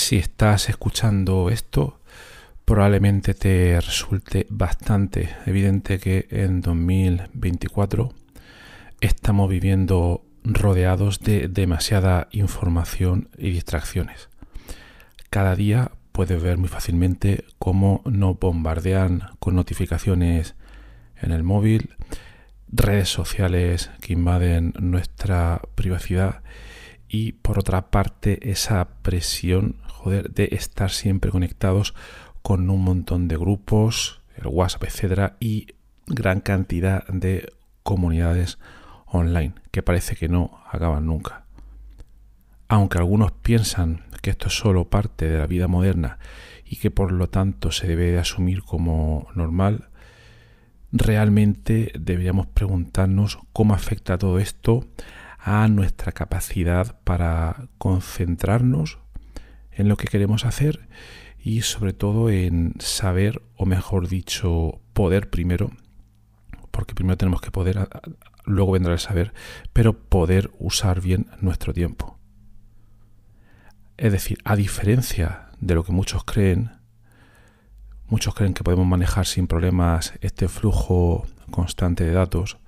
Si estás escuchando esto, probablemente te resulte bastante evidente que en 2024 estamos viviendo rodeados de demasiada información y distracciones. Cada día puedes ver muy fácilmente cómo nos bombardean con notificaciones en el móvil, redes sociales que invaden nuestra privacidad y por otra parte esa presión de estar siempre conectados con un montón de grupos, el WhatsApp, etcétera, y gran cantidad de comunidades online que parece que no acaban nunca. Aunque algunos piensan que esto es solo parte de la vida moderna y que por lo tanto se debe de asumir como normal, realmente deberíamos preguntarnos cómo afecta todo esto a nuestra capacidad para concentrarnos en lo que queremos hacer y sobre todo en saber, o mejor dicho, poder primero, porque primero tenemos que poder, luego vendrá el saber, pero poder usar bien nuestro tiempo. Es decir, a diferencia de lo que muchos creen, muchos creen que podemos manejar sin problemas este flujo constante de datos,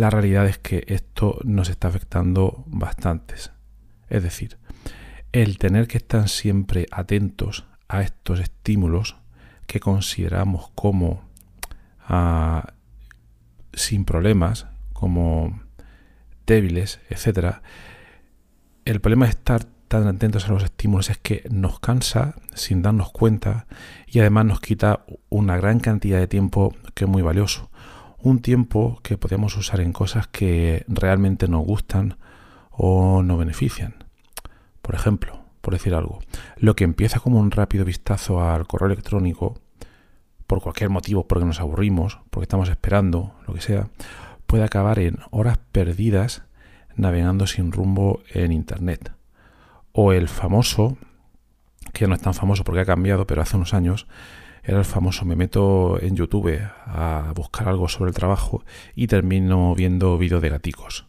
la realidad es que esto nos está afectando bastantes. Es decir, el tener que estar siempre atentos a estos estímulos que consideramos como ah, sin problemas, como débiles, etcétera. El problema de estar tan atentos a los estímulos es que nos cansa sin darnos cuenta y además nos quita una gran cantidad de tiempo que es muy valioso. Un tiempo que podemos usar en cosas que realmente nos gustan o nos benefician. Por ejemplo, por decir algo, lo que empieza como un rápido vistazo al correo electrónico, por cualquier motivo, porque nos aburrimos, porque estamos esperando, lo que sea, puede acabar en horas perdidas navegando sin rumbo en Internet. O el famoso, que no es tan famoso porque ha cambiado, pero hace unos años, era el famoso me meto en YouTube a buscar algo sobre el trabajo y termino viendo vídeos de gaticos.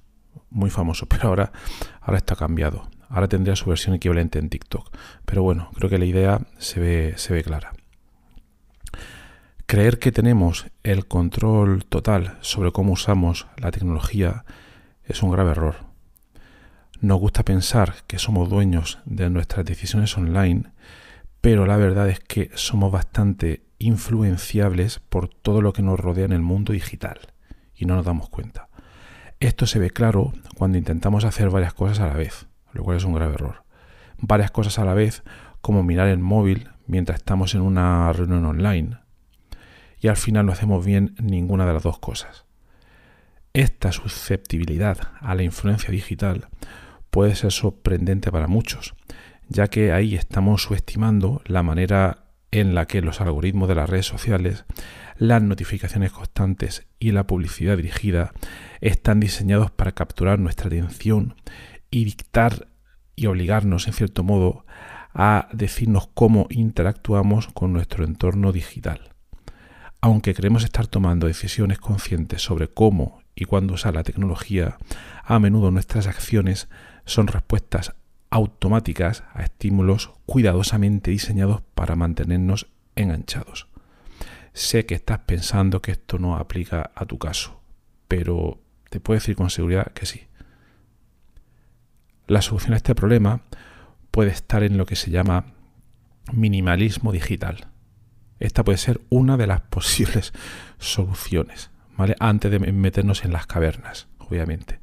Muy famoso, pero ahora, ahora está cambiado. Ahora tendría su versión equivalente en TikTok. Pero bueno, creo que la idea se ve, se ve clara. Creer que tenemos el control total sobre cómo usamos la tecnología es un grave error. Nos gusta pensar que somos dueños de nuestras decisiones online, pero la verdad es que somos bastante influenciables por todo lo que nos rodea en el mundo digital y no nos damos cuenta. Esto se ve claro cuando intentamos hacer varias cosas a la vez lo cual es un grave error. Varias cosas a la vez, como mirar el móvil mientras estamos en una reunión online. Y al final no hacemos bien ninguna de las dos cosas. Esta susceptibilidad a la influencia digital puede ser sorprendente para muchos, ya que ahí estamos subestimando la manera en la que los algoritmos de las redes sociales, las notificaciones constantes y la publicidad dirigida están diseñados para capturar nuestra atención y dictar y obligarnos, en cierto modo, a decirnos cómo interactuamos con nuestro entorno digital. Aunque queremos estar tomando decisiones conscientes sobre cómo y cuándo usar la tecnología, a menudo nuestras acciones son respuestas automáticas a estímulos cuidadosamente diseñados para mantenernos enganchados. Sé que estás pensando que esto no aplica a tu caso, pero te puedo decir con seguridad que sí. La solución a este problema puede estar en lo que se llama minimalismo digital. Esta puede ser una de las posibles soluciones, ¿vale? Antes de meternos en las cavernas, obviamente.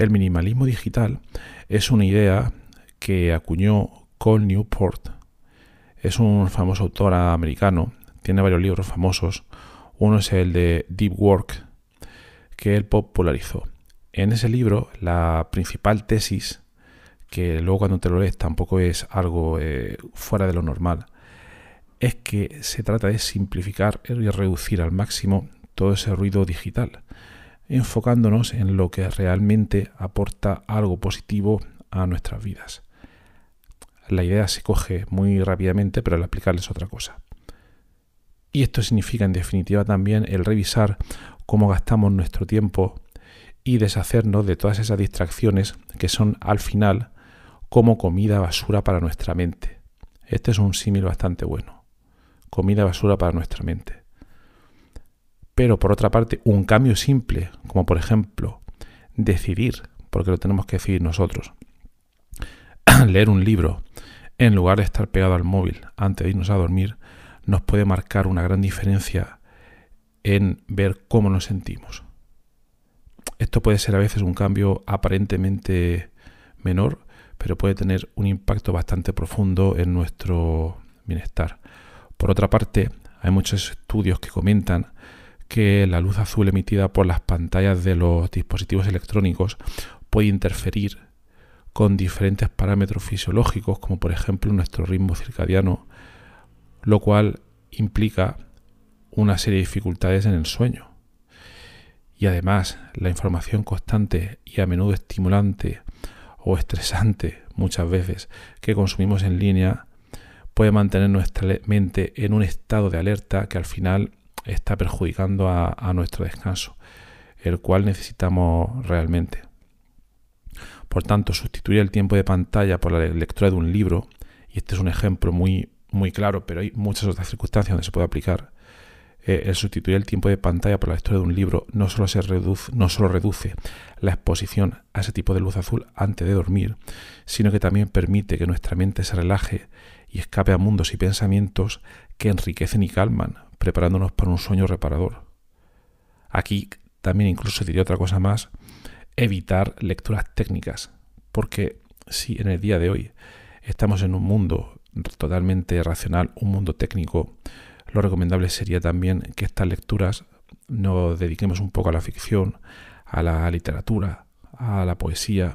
El minimalismo digital es una idea que acuñó Cole Newport. Es un famoso autor americano, tiene varios libros famosos. Uno es el de Deep Work, que él popularizó. En ese libro, la principal tesis, que luego cuando te lo lees tampoco es algo eh, fuera de lo normal, es que se trata de simplificar y reducir al máximo todo ese ruido digital, enfocándonos en lo que realmente aporta algo positivo a nuestras vidas. La idea se coge muy rápidamente, pero al aplicarla es otra cosa. Y esto significa en definitiva también el revisar cómo gastamos nuestro tiempo y deshacernos de todas esas distracciones que son al final como comida basura para nuestra mente. Este es un símil bastante bueno comida basura para nuestra mente. Pero por otra parte, un cambio simple, como por ejemplo decidir, porque lo tenemos que decidir nosotros, leer un libro en lugar de estar pegado al móvil antes de irnos a dormir, nos puede marcar una gran diferencia en ver cómo nos sentimos. Esto puede ser a veces un cambio aparentemente menor, pero puede tener un impacto bastante profundo en nuestro bienestar. Por otra parte, hay muchos estudios que comentan que la luz azul emitida por las pantallas de los dispositivos electrónicos puede interferir con diferentes parámetros fisiológicos, como por ejemplo nuestro ritmo circadiano, lo cual implica una serie de dificultades en el sueño. Y además, la información constante y a menudo estimulante o estresante muchas veces que consumimos en línea puede mantener nuestra mente en un estado de alerta que al final está perjudicando a, nuestro descanso, el cual necesitamos realmente. Por tanto, sustituir el tiempo de pantalla por la lectura de un libro, y este es un ejemplo muy, muy claro, pero hay muchas otras circunstancias donde se puede aplicar, eh, el sustituir el tiempo de pantalla por la lectura de un libro no solo, se reduce, no solo reduce la exposición a ese tipo de luz azul antes de dormir, sino que también permite que nuestra mente se relaje y escape a mundos y pensamientos que enriquecen y calman, preparándonos para un sueño reparador. Aquí también incluso diría otra cosa más, evitar lecturas técnicas, porque si en el día de hoy estamos en un mundo totalmente racional, un mundo técnico, lo recomendable sería también que estas lecturas nos dediquemos un poco a la ficción, a la literatura, a la poesía,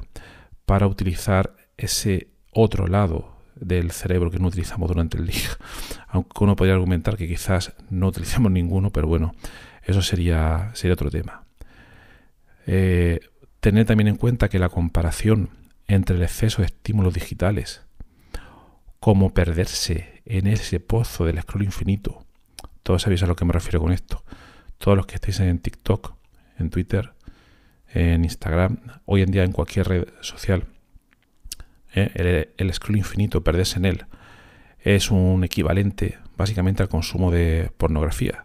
para utilizar ese otro lado del cerebro que no utilizamos durante el día. Aunque uno podría argumentar que quizás no utilizamos ninguno, pero bueno, eso sería, sería otro tema. Eh, tener también en cuenta que la comparación entre el exceso de estímulos digitales, como perderse en ese pozo del scroll infinito, todos sabéis a lo que me refiero con esto, todos los que estéis en TikTok, en Twitter, en Instagram, hoy en día en cualquier red social, ¿eh? el, scroll infinito, perderse en él, es un equivalente básicamente al consumo de pornografía.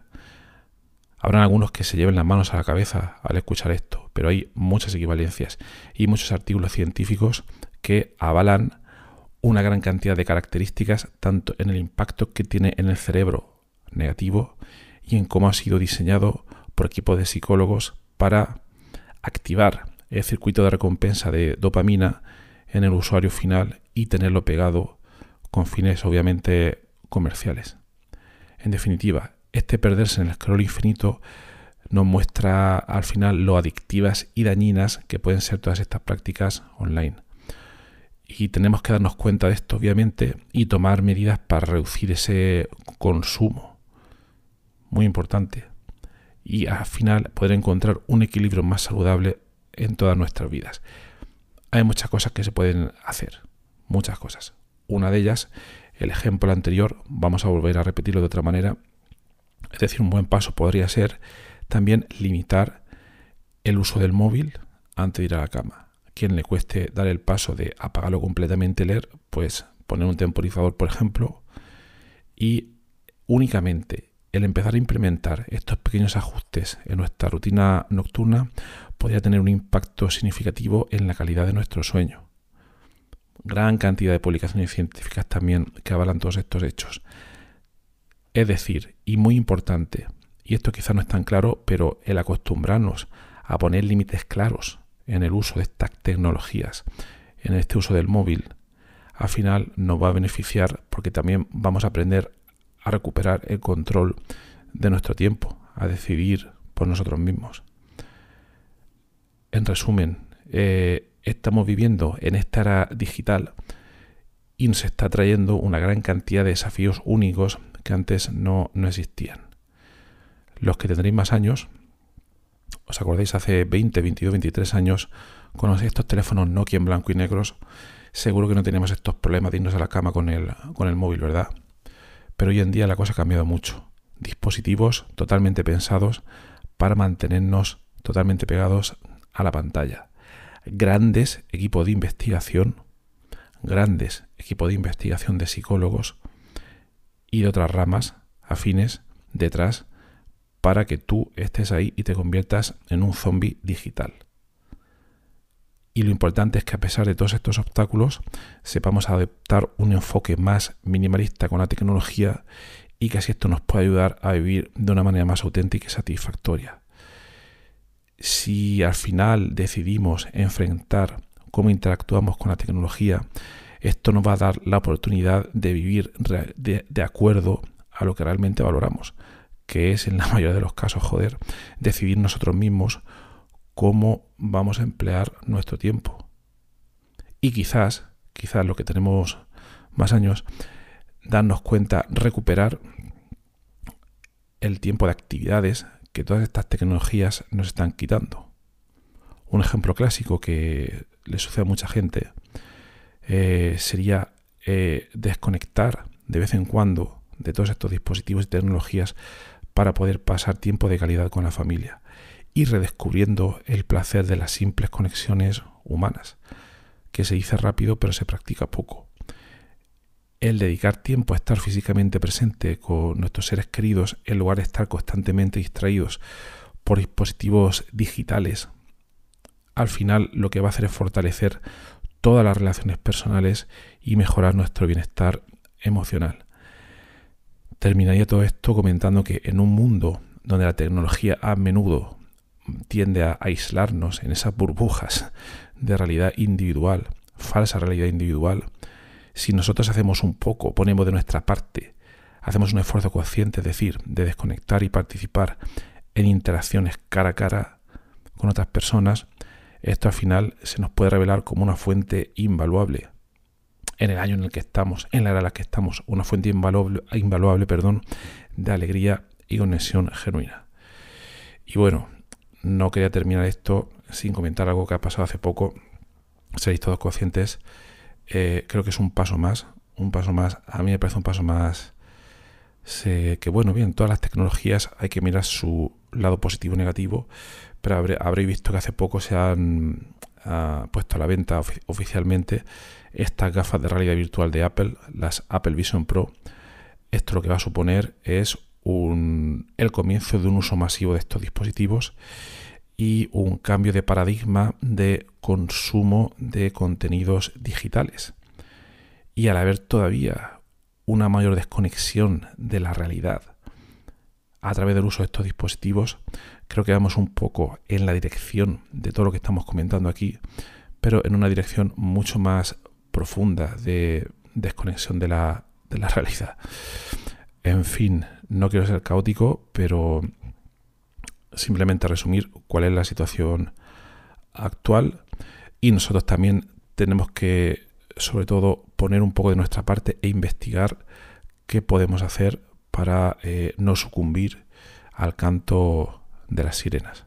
Habrán algunos que se lleven las manos a la cabeza al escuchar esto, pero hay muchas equivalencias y muchos artículos científicos que avalan una gran cantidad de características tanto en el impacto que tiene en el cerebro negativo y en cómo ha sido diseñado por equipos de psicólogos para activar el circuito de recompensa de dopamina en el usuario final y tenerlo pegado con fines obviamente comerciales. En definitiva, este perderse en el scroll infinito nos muestra al final lo adictivas y dañinas que pueden ser todas estas prácticas online. Y tenemos que darnos cuenta de esto, obviamente, y tomar medidas para reducir ese consumo. Muy importante. Y al final poder encontrar un equilibrio más saludable en todas nuestras vidas hay muchas cosas que se pueden hacer, muchas cosas. Una de ellas, el ejemplo anterior, vamos a volver a repetirlo de otra manera, es decir, un buen paso podría ser también limitar el uso del móvil antes de ir a la cama. quien le cueste dar el paso de apagarlo completamente, leer, pues poner un temporizador, por ejemplo, y únicamente el empezar a implementar estos pequeños ajustes en nuestra rutina nocturna podría tener un impacto significativo en la calidad de nuestro sueño. Gran cantidad de publicaciones científicas también que avalan todos estos hechos. Es decir, y muy importante, y esto quizá no es tan claro, pero el acostumbrarnos a poner límites claros en el uso de estas tecnologías, en este uso del móvil, al final nos va a beneficiar porque también vamos a aprender a recuperar el control de nuestro tiempo, a decidir por nosotros mismos. En resumen, eh, estamos viviendo en esta era digital y nos está trayendo una gran cantidad de desafíos únicos que antes no, no existían. Los que tendréis más años, os acordáis hace 20, 22, 23 años, con estos teléfonos Nokia en blanco y negros, seguro que no teníamos estos problemas de irnos a la cama con el, con el móvil, ¿verdad? Pero hoy en día la cosa ha cambiado mucho. Dispositivos totalmente pensados para mantenernos totalmente pegados a la pantalla. Grandes equipos de investigación, grandes equipos de investigación de psicólogos y de otras ramas afines detrás para que tú estés ahí y te conviertas en un zombie digital. Y lo importante es que a pesar de todos estos obstáculos, sepamos adoptar un enfoque más minimalista con la tecnología y que así esto nos pueda ayudar a vivir de una manera más auténtica y satisfactoria. Si al final decidimos enfrentar cómo interactuamos con la tecnología, esto nos va a dar la oportunidad de vivir de, de acuerdo a lo que realmente valoramos, que es en la mayoría de los casos, joder, decidir nosotros mismos cómo vamos a emplear nuestro tiempo. Y quizás, quizás lo que tenemos más años, darnos cuenta, recuperar el tiempo de actividades que todas estas tecnologías nos están quitando. Un ejemplo clásico que le sucede a mucha gente eh, sería eh, desconectar de vez en cuando de todos estos dispositivos y tecnologías para poder pasar tiempo de calidad con la familia y redescubriendo el placer de las simples conexiones humanas, que se dice rápido pero se practica poco. El dedicar tiempo a estar físicamente presente con nuestros seres queridos en lugar de estar constantemente distraídos por dispositivos digitales, al final lo que va a hacer es fortalecer todas las relaciones personales y mejorar nuestro bienestar emocional. Terminaría todo esto comentando que en un mundo donde la tecnología a menudo tiende a aislarnos en esas burbujas de realidad individual, falsa realidad individual, si nosotros hacemos un poco, ponemos de nuestra parte, hacemos un esfuerzo consciente, es decir, de desconectar y participar en interacciones cara a cara con otras personas, esto al final se nos puede revelar como una fuente invaluable en el año en el que estamos, en la era en la que estamos, una fuente invaluable, invaluable perdón, de alegría y conexión genuina. Y bueno, no quería terminar esto sin comentar algo que ha pasado hace poco. Seréis todos conscientes. Eh, creo que es un paso más. Un paso más. A mí me parece un paso más. que bueno, bien, todas las tecnologías hay que mirar su lado positivo y negativo. Pero habréis visto que hace poco se han puesto a la venta oficialmente estas gafas de realidad virtual de Apple, las Apple Vision Pro. Esto lo que va a suponer es el comienzo de un uso masivo de estos dispositivos y un cambio de paradigma de consumo de contenidos digitales. Y al haber todavía una mayor desconexión de la realidad a través del uso de estos dispositivos, creo que vamos un poco en la dirección de todo lo que estamos comentando aquí, pero en una dirección mucho más profunda de desconexión de la, de la realidad. En fin, no quiero ser caótico, pero simplemente resumir cuál es la situación actual y nosotros también tenemos que, sobre todo, poner un poco de nuestra parte e investigar qué podemos hacer para eh, no sucumbir al canto de las sirenas.